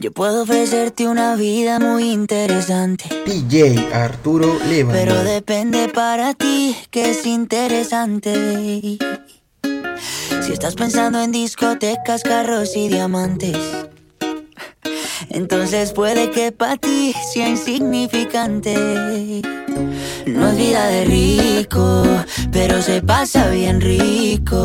Yo puedo ofrecerte una vida muy interesante. DJ Arturo Leva. Pero depende para ti que es interesante. Si estás pensando en discotecas, carros y diamantes, entonces puede que para ti sea insignificante. No es vida de rico, pero se pasa bien rico.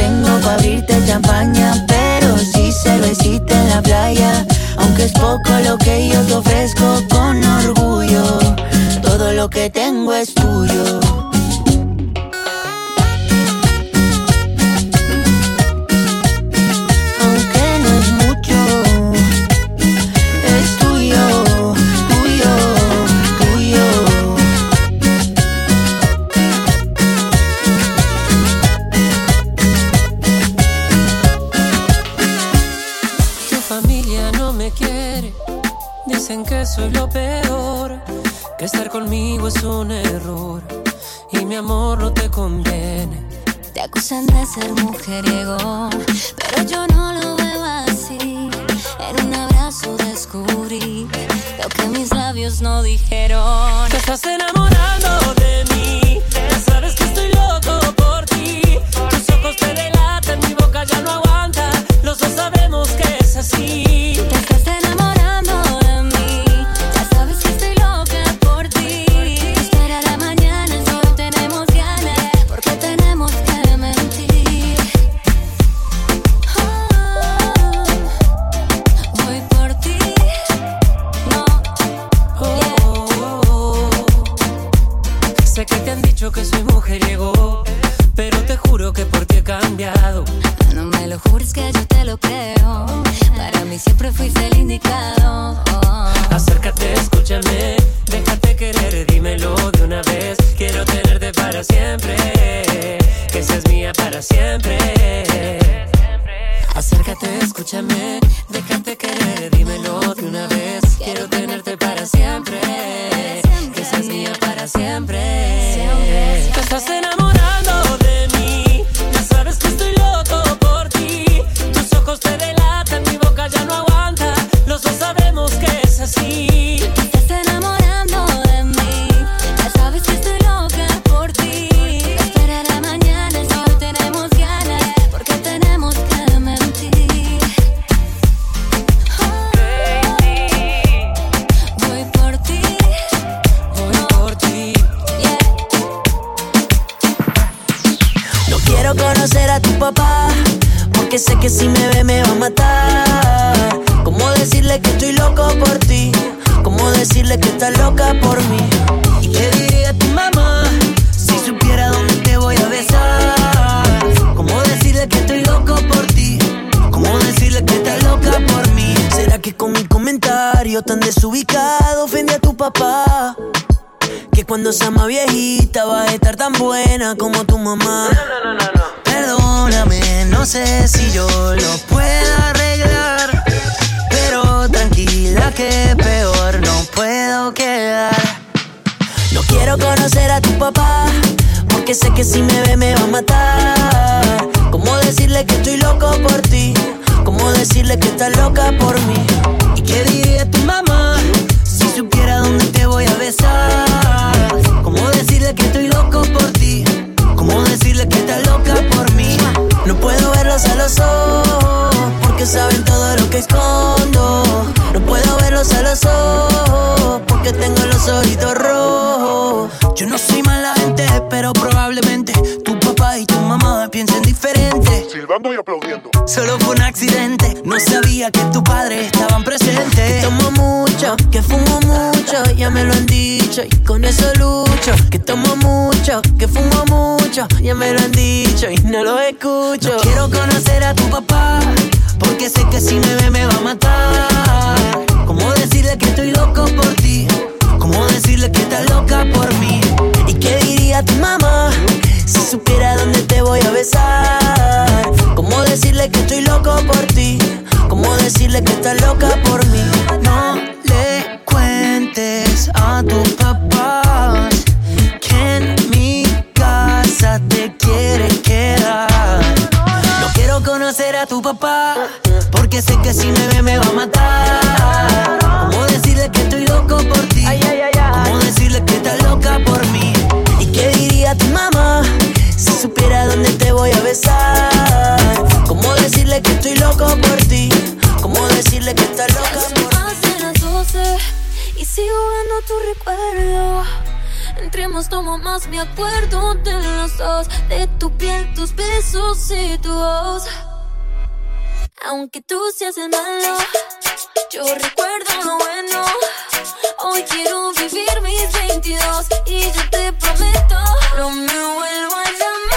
Yo no soy mala gente, pero probablemente tu papá y tu mamá piensen diferente. Silbando y aplaudiendo. Solo fue un accidente, no sabía que tu padre estaban presentes. Que tomo mucho, que fumo mucho, ya me lo han dicho y con eso lucho. Que tomo mucho, que fumo mucho, ya me lo han dicho y no lo escucho. Quiero conocer a tu papá, porque sé que si me ve me va a matar. ¿Cómo decirle que estoy loco por ti? ¿Cómo decirle que estás loca por mí? ¿Y qué diría tu mamá si supiera dónde te voy a besar? ¿Cómo decirle que estoy loco por ti? ¿Cómo decirle que estás loca por mí? No le cuentes a tu papá que en mi casa te quiere quedar. No quiero conocer a tu papá porque sé que si me ve me va a matar. loca por mí. ¿Y qué diría tu mamá si supiera dónde te voy a besar? ¿Cómo decirle que estoy loco por ti? ¿Cómo decirle que estás loca por mí? Pasan las 12 y sigo dando tu recuerdo. Entremos, tomo más, me acuerdo de los dos, de tu piel, tus besos y tu voz. Aunque tú seas el malo, yo recuerdo lo bueno. Hoy quiero vivir mis 22 y yo te prometo, no me vuelvas a llamar.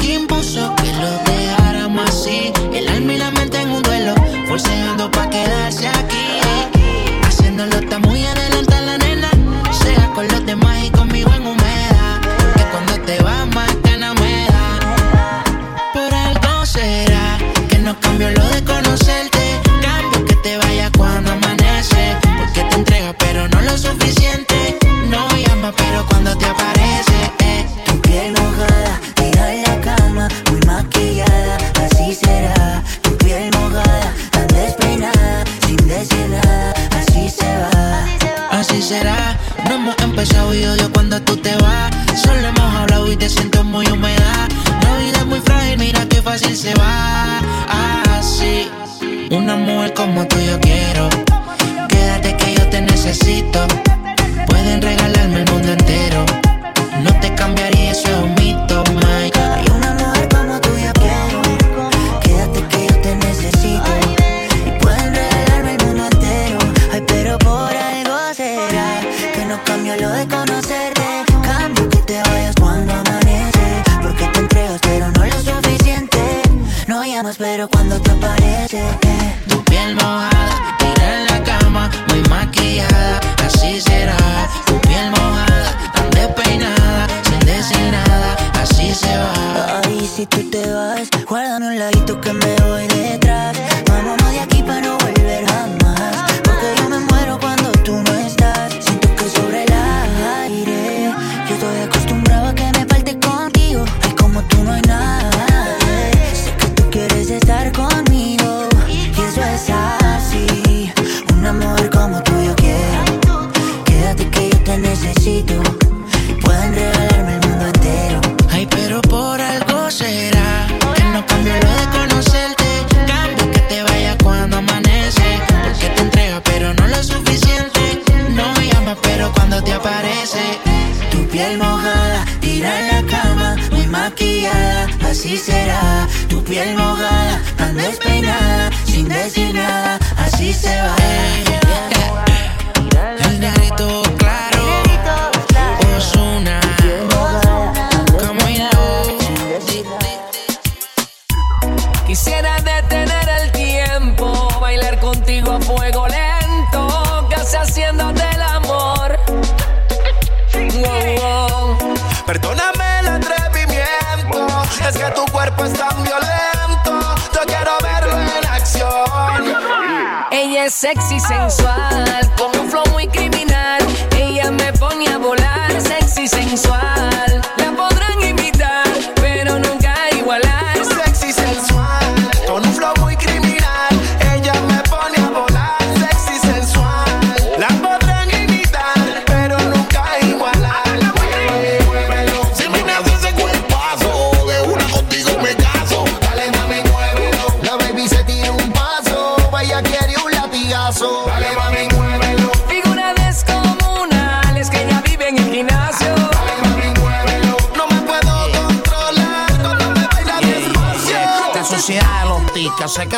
Muy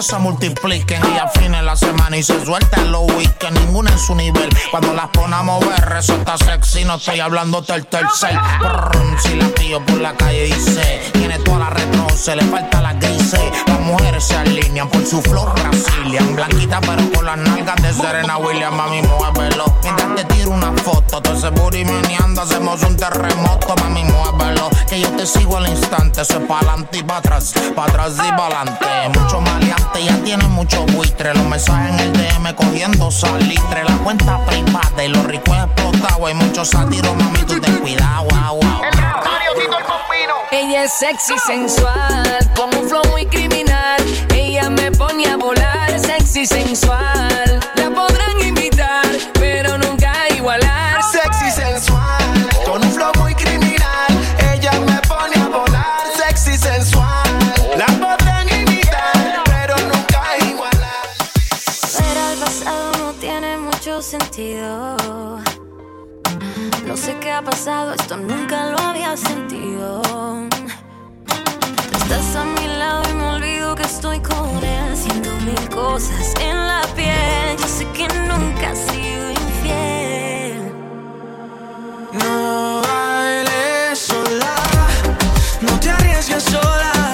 se multipliquen y a fines la semana y se suelta en los que ninguna en su nivel. Cuando las pone a mover, eso sexy, no estoy hablando del tercer. Brr, si la tío por la calle dice, tiene toda la retro, se le falta la grise. Las mujeres se alinean por su flor brasilian, blanquita pero con las nalgas de Serena Williams, mami, muévelo. Mientras te tiro una foto, todo ese booty meneando, hacemos un terremoto, mami, muévelo. Que yo te sigo al instante, soy pa'lante y pa' atrás, pa' atrás y pa'lante. Mucho maleante, ya tiene mucho buitre los mensajes en el DM cogiendo salitre. La cuenta privada y los ricos explotados. Hay muchos sátiros, mami, tú ten cuidado, wow, wow. El radio, Tito el Pompino. Ella es sexy, sensual, con un flow muy criminal. Ella me pone a volar, sexy, sensual. La había pasado, esto nunca lo había sentido. Estás a mi lado y me olvido que estoy con él, haciendo mil cosas en la piel. Yo sé que nunca he sido infiel. No bailes sola, no te arriesgues sola.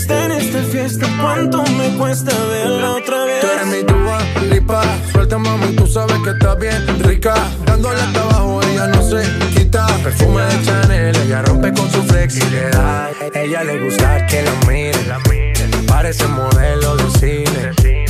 está en esta fiesta. ¿Cuánto me cuesta verla otra vez? Tú eres mi tuba, lipa. Suelta, mami, tú sabes que estás bien rica. Dándole hasta abajo, ella no se quita. Perfume de Chanel, ella rompe con su flexibilidad. Ella le gusta que la miren. Parece modelo de cine.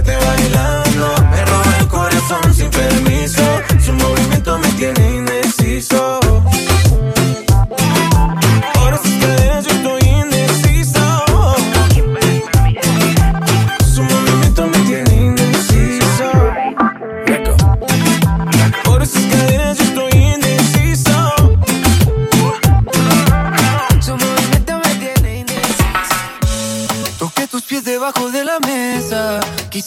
love.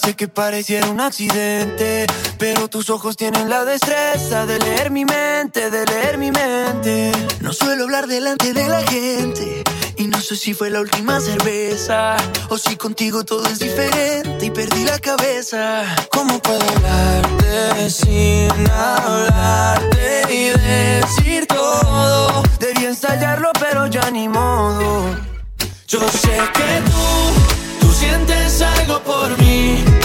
Quise que pareciera un accidente. Pero tus ojos tienen la destreza de leer mi mente, de leer mi mente. No suelo hablar delante de la gente y no sé si fue la última cerveza o si contigo todo es diferente y perdí la cabeza. ¿Cómo puedo hablarte sin hablarte y decir todo? Debí ensayarlo, pero ya ni modo. Yo sé que tú sientes algo por mí.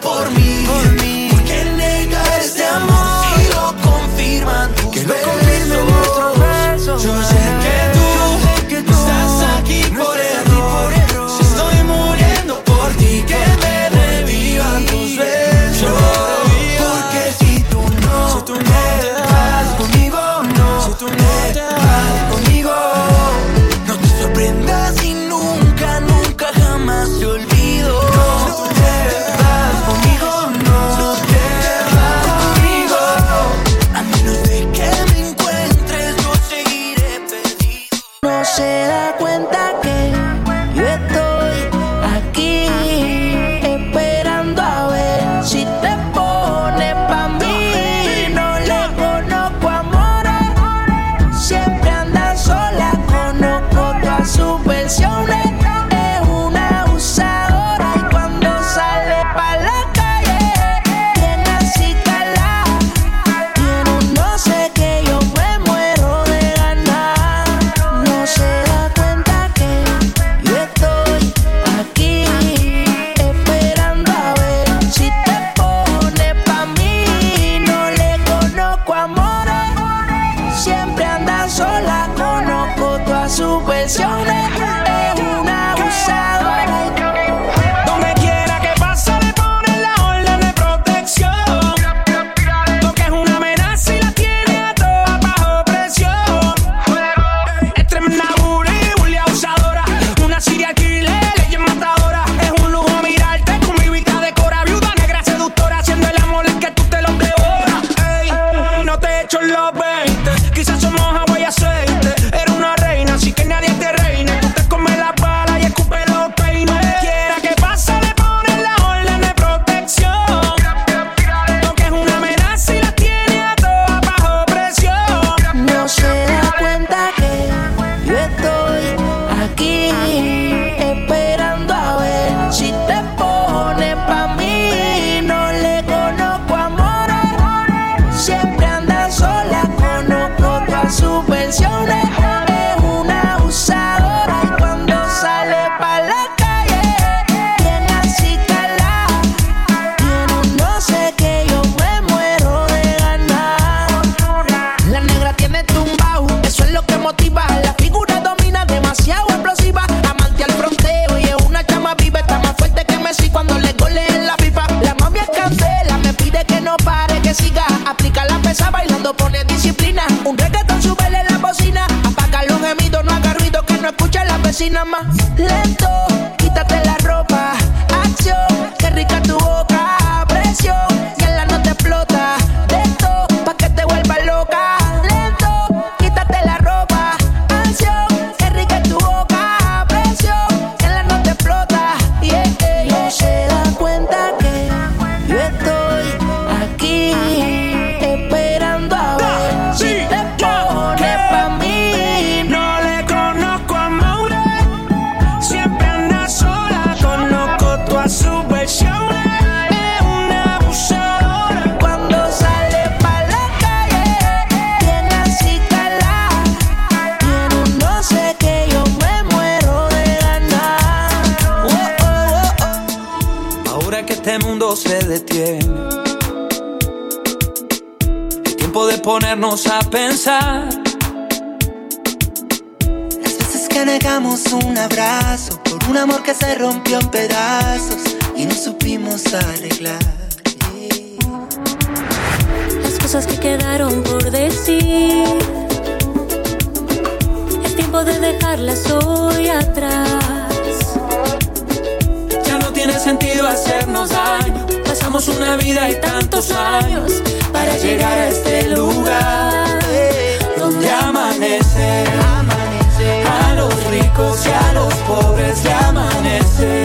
sientes algo por mí. ¿Por qué negar este amor si lo confirman tus Que lo besos? confirmen nuestros besos. Yo pensar. Las veces que negamos un abrazo por un amor que se rompió en pedazos y no supimos arreglar. Las cosas que quedaron por decir. Es tiempo de dejarlas hoy atrás. Ya no tiene sentido hacernos daño. Pasamos una vida y tantos años para llegar a este lugar pobres le amanece.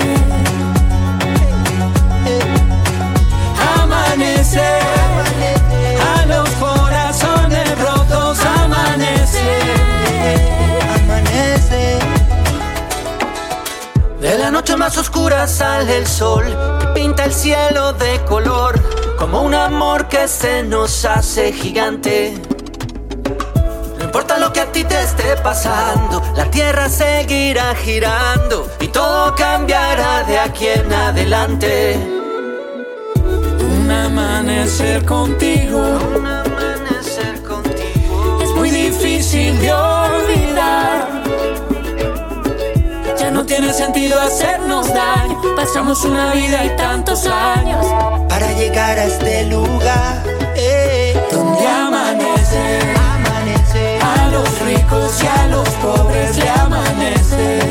Amanece. A los corazones rotos amanece. Amanece. De la noche más oscura sale el sol, que pinta el cielo de color, como un amor que se nos hace gigante. Importa lo que a ti te esté pasando, la tierra seguirá girando y todo cambiará de aquí en adelante. Un amanecer contigo, un amanecer contigo, es muy difícil de olvidar. Ya no tiene sentido hacernos daño. Pasamos una vida y tantos años Para llegar a este lugar, eh, donde amanece. A los ricos y a los pobres le amanece.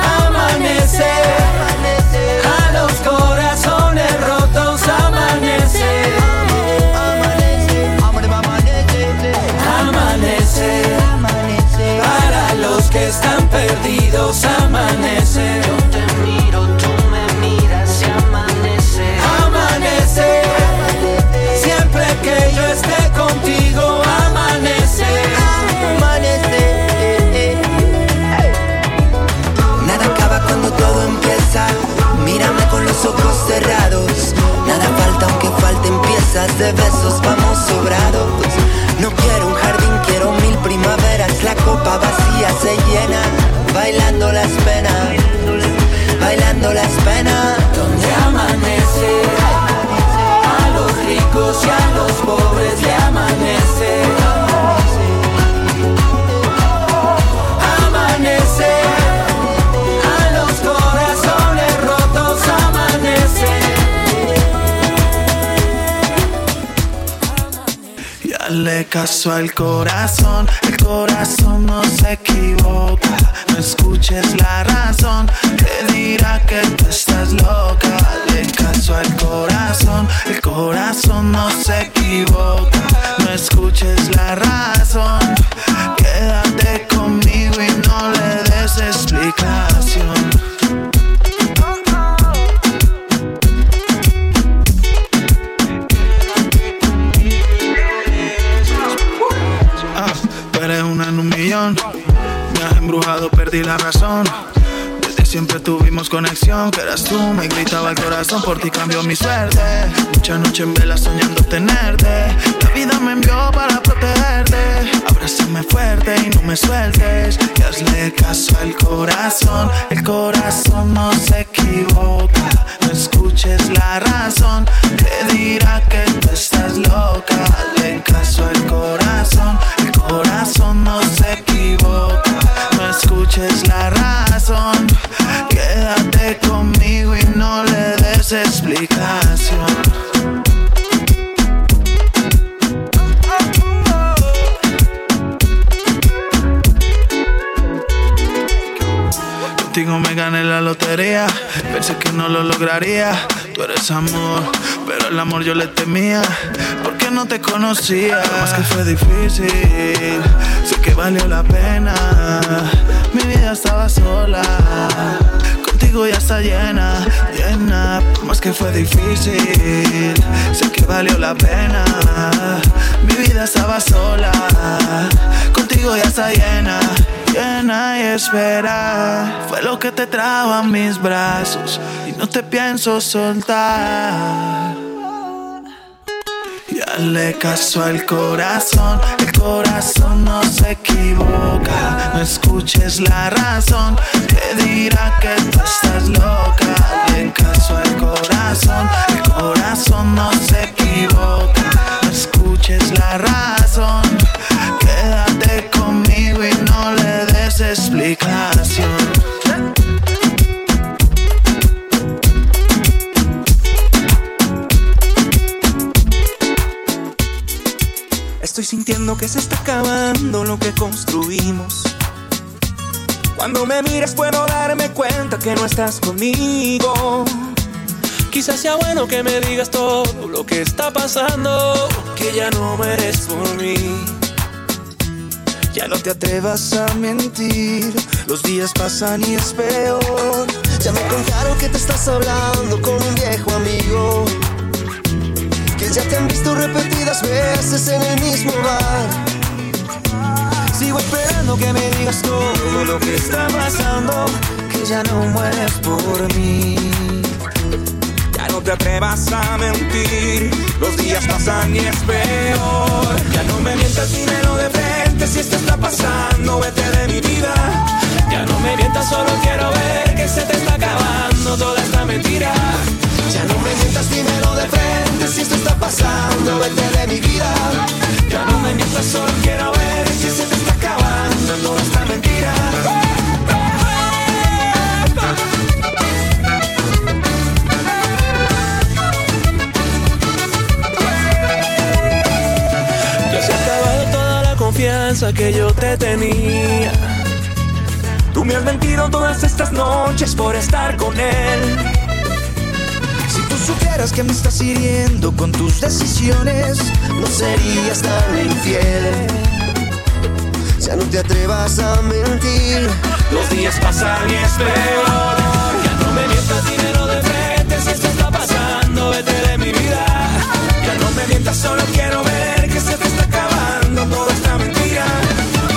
Amanece. A los corazones rotos amanece. Amanece. Para los que están perdidos amanece. Ojos cerrados. Nada falta aunque falten piezas de besos, vamos sobrados. Caso al corazón, el corazón no se equivoca. No escuches la razón, te dirá que tú estás loca. Hazle caso al corazón, el corazón no se equivoca. Corazón. Por ti cambió mi suerte. Mucha noche en vela soñando tenerte. La vida me envió para protegerte. Abrázame fuerte y no me sueltes. Y hazle caso al corazón. El corazón no se equivoca. No escuches la razón. Te dirá que tú estás loca. Hazle caso al corazón. El corazón no se equivoca. No escuches la razón. Quédate conmigo y no le explicación. Contigo me gané la lotería. Pensé que no lo lograría. Tú eres amor, pero el amor yo le temía. Porque no te conocía. Más que fue difícil. Sé que valió la pena. Mi vida estaba sola. Contigo ya está llena, llena. más que fue difícil, sé que valió la pena. Mi vida estaba sola, contigo ya está llena, llena y espera. Fue lo que te trajo a mis brazos y no te pienso soltar. Ya le caso al corazón, el corazón no se equivoca. No escuches la razón, te dirá que tú estás loca. Le caso al corazón, el corazón no se equivoca. No escuches la razón, quédate conmigo y no le des explicación. Estoy sintiendo que se está acabando lo que construimos. Cuando me miras puedo darme cuenta que no estás conmigo. Quizás sea bueno que me digas todo lo que está pasando, que ya no me eres por mí. Ya no te atrevas a mentir, los días pasan y es peor. Ya me contaron que te estás hablando con un viejo amigo. Ya te han visto repetidas veces en el mismo bar. Sigo esperando que me digas todo lo que está pasando, que ya no mueres por mí. Ya no te atrevas a mentir, los días pasan y es peor. Ya no me mientas, dímelo de frente si esto está pasando, vete de mi vida. Ya no me mientas, solo quiero ver que se te está acabando toda esta mentira. Ya no me mientas, dímelo de frente si esto está pasando, vete de mi vida. Ya no me mientas, solo quiero ver que se te está acabando toda esta mentira. Ya se ha acabado toda la confianza que yo te tenía. Tú me has mentido todas estas noches por estar con él. Supieras que me estás hiriendo con tus decisiones, no serías tan infiel. Ya no te atrevas a mentir. Los días pasan y es. Ya no me mientas dinero de frente si esto está pasando, vete de mi vida. Ya no me mientas, solo quiero ver que se te está acabando toda esta mentira.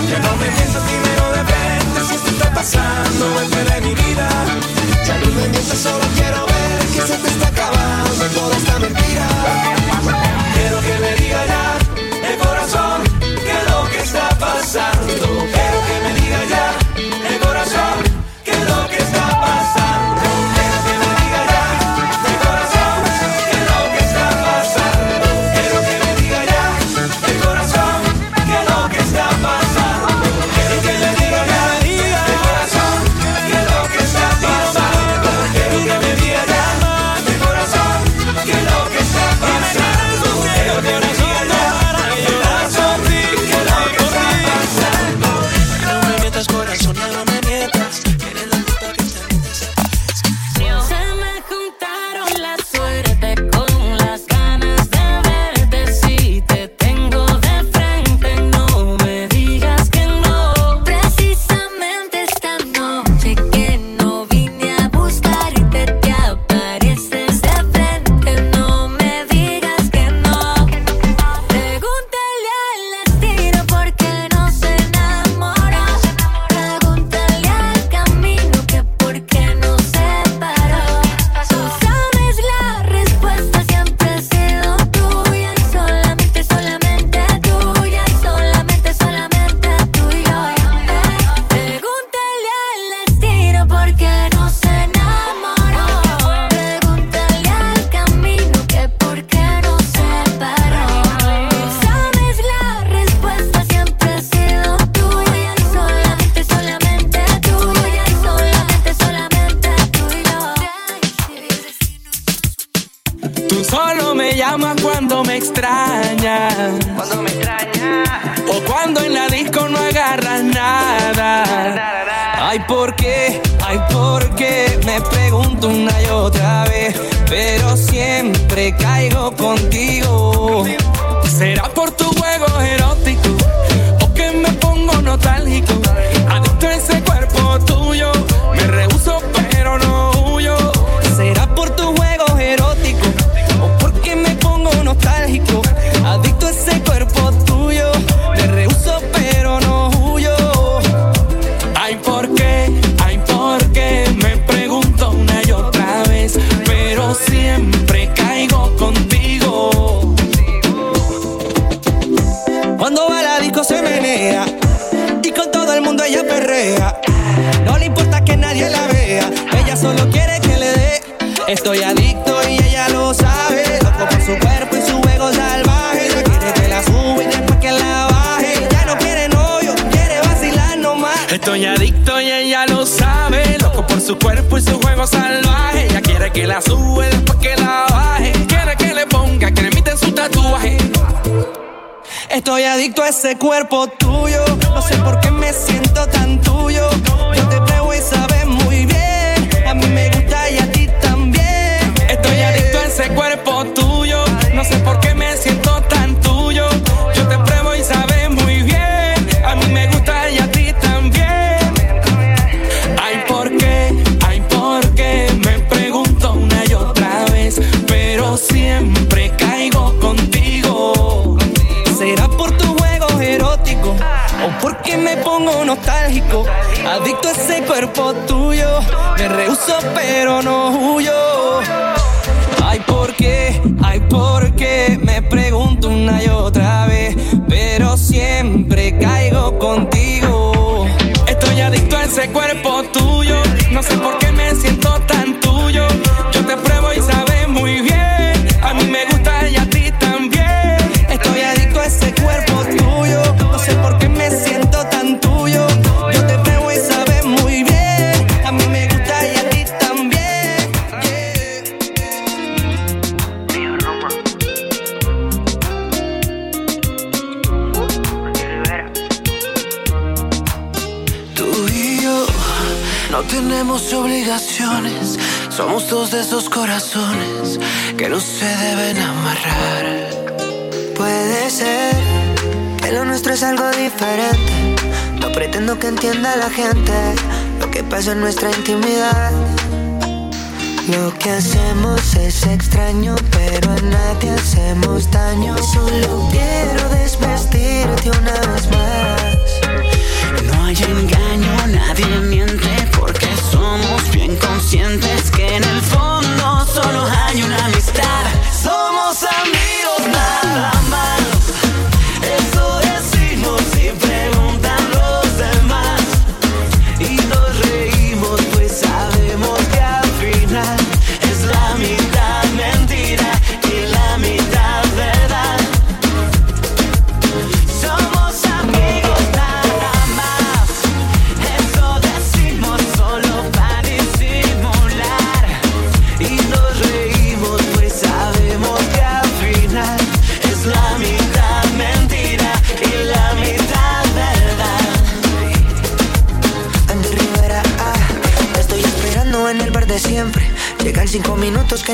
Ya no me mientas dinero de frente si esto está pasando, vete de mi vida. Ya no me mientas, solo quiero acabando Estoy adicto a ese cuerpo tuyo. No sé por qué me siento tan Adicto a ese cuerpo tuyo. Me rehuso pero no huyo. Ay, ¿por qué? Ay, ¿por qué? Me pregunto una y otra vez. Pero siempre caigo contigo. Estoy adicto a ese cuerpo tuyo. No sé por qué me siento tan Somos dos de esos corazones que no se deben amarrar. Puede ser que lo nuestro es algo diferente. No pretendo que entienda la gente lo que pasa en nuestra intimidad. Lo que hacemos es extraño, pero a nadie hacemos daño. Solo quiero desvestirte una vez más. No hay engaño, nadie miente porque somos bien conscientes que en el fondo solo hay una amistad. Somos amigos nada más.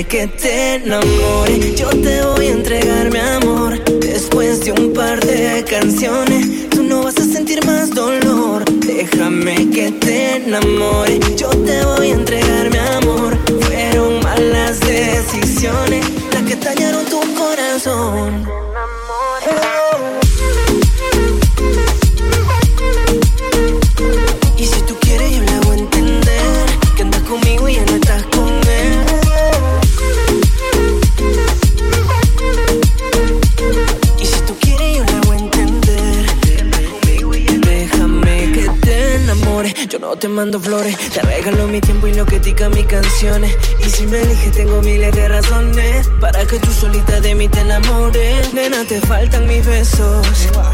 Déjame que te enamore, yo te voy a entregar mi amor. Después de un par de canciones, tú no vas a sentir más dolor. Déjame que te enamore, yo te voy a entregar mi amor. Fueron malas decisiones las que dañaron tu corazón. Te mando flores, te regalo mi tiempo y lo que tica mis canciones. Y si me eliges, tengo miles de razones para que tú solita de mí te enamores. Nena, te faltan mis besos.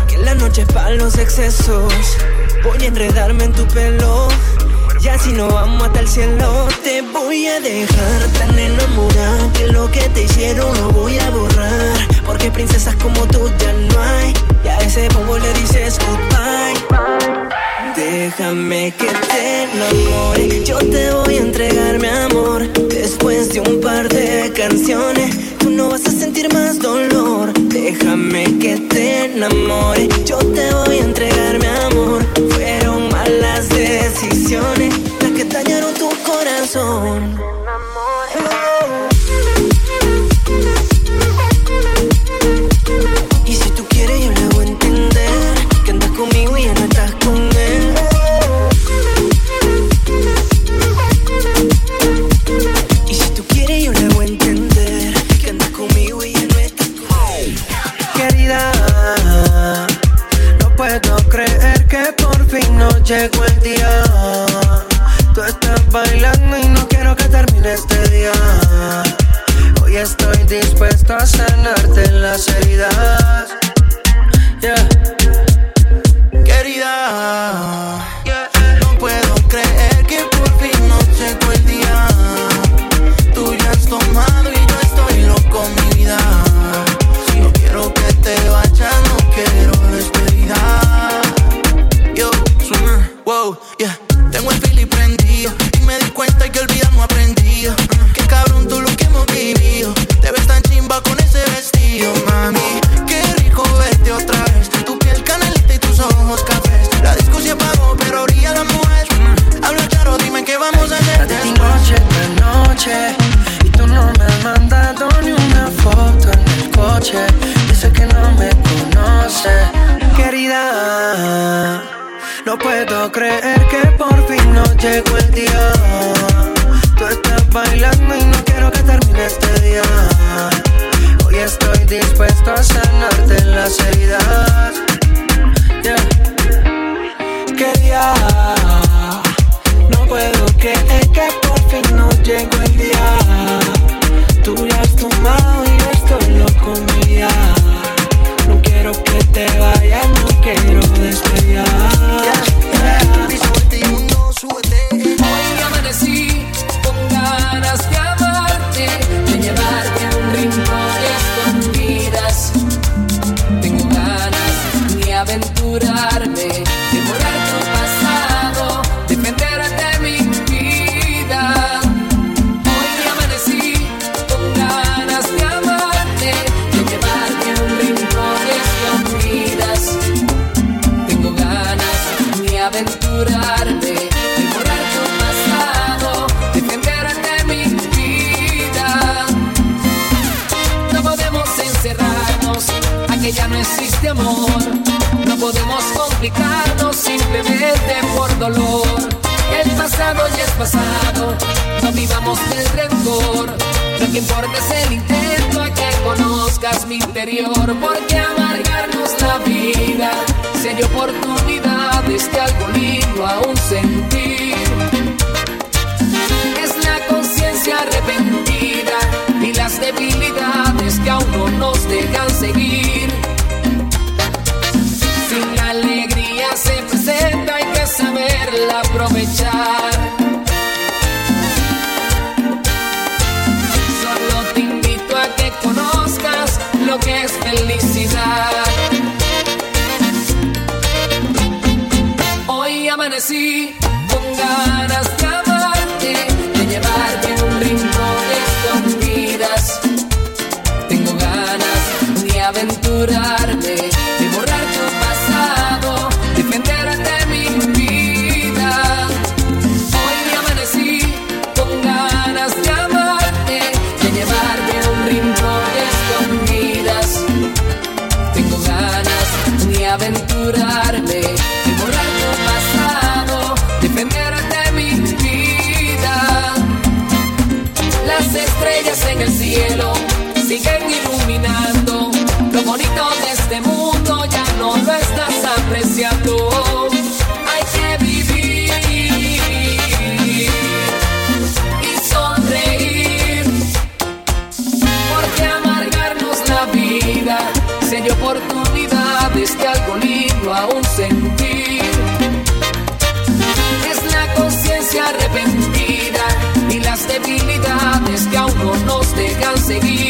Que la noche es para los excesos. Voy a enredarme en tu pelo. Y así no vamos hasta el cielo. Te voy a dejar tan enamorada que lo que te hicieron lo voy a borrar. Porque princesas como tú ya no hay. Y a ese bobo le dices goodbye. Déjame que te enamore. Yo te voy a entregar mi amor. Después de un par de canciones, tú no vas a sentir más dolor. Déjame que te enamore. Yo te voy a entregar mi amor. Fueron malas decisiones las que dañaron tu corazón. Fin no llegó el día. Tú estás bailando y no quiero que termine este día. Hoy estoy dispuesto a sanarte las heridas. Yeah. Puedo creer que por fin no llegó el día. Tú estás bailando y no quiero que termine este día. Hoy estoy dispuesto a sanarte las heridas. Yeah. Quería, no puedo creer que por fin no llegó el día. Tú ya has tomado y yo estoy loco, mía. No quiero que te vayas, no quiero despedir. No podemos complicarnos simplemente por dolor. El pasado ya es pasado, no vivamos del rencor. Lo que importa es el intento a que conozcas mi interior, porque amargarnos la vida sería oportunidades de algo lindo aún sentir. Es la conciencia arrepentida y las debilidades que aún no nos dejan seguir. Aprovechar. Solo te invito a que conozcas lo que es felicidad. Hoy amanecí con ganas de amarte, de llevarte un rincón escondidas. Tengo ganas de aventurarme, dejan seguir.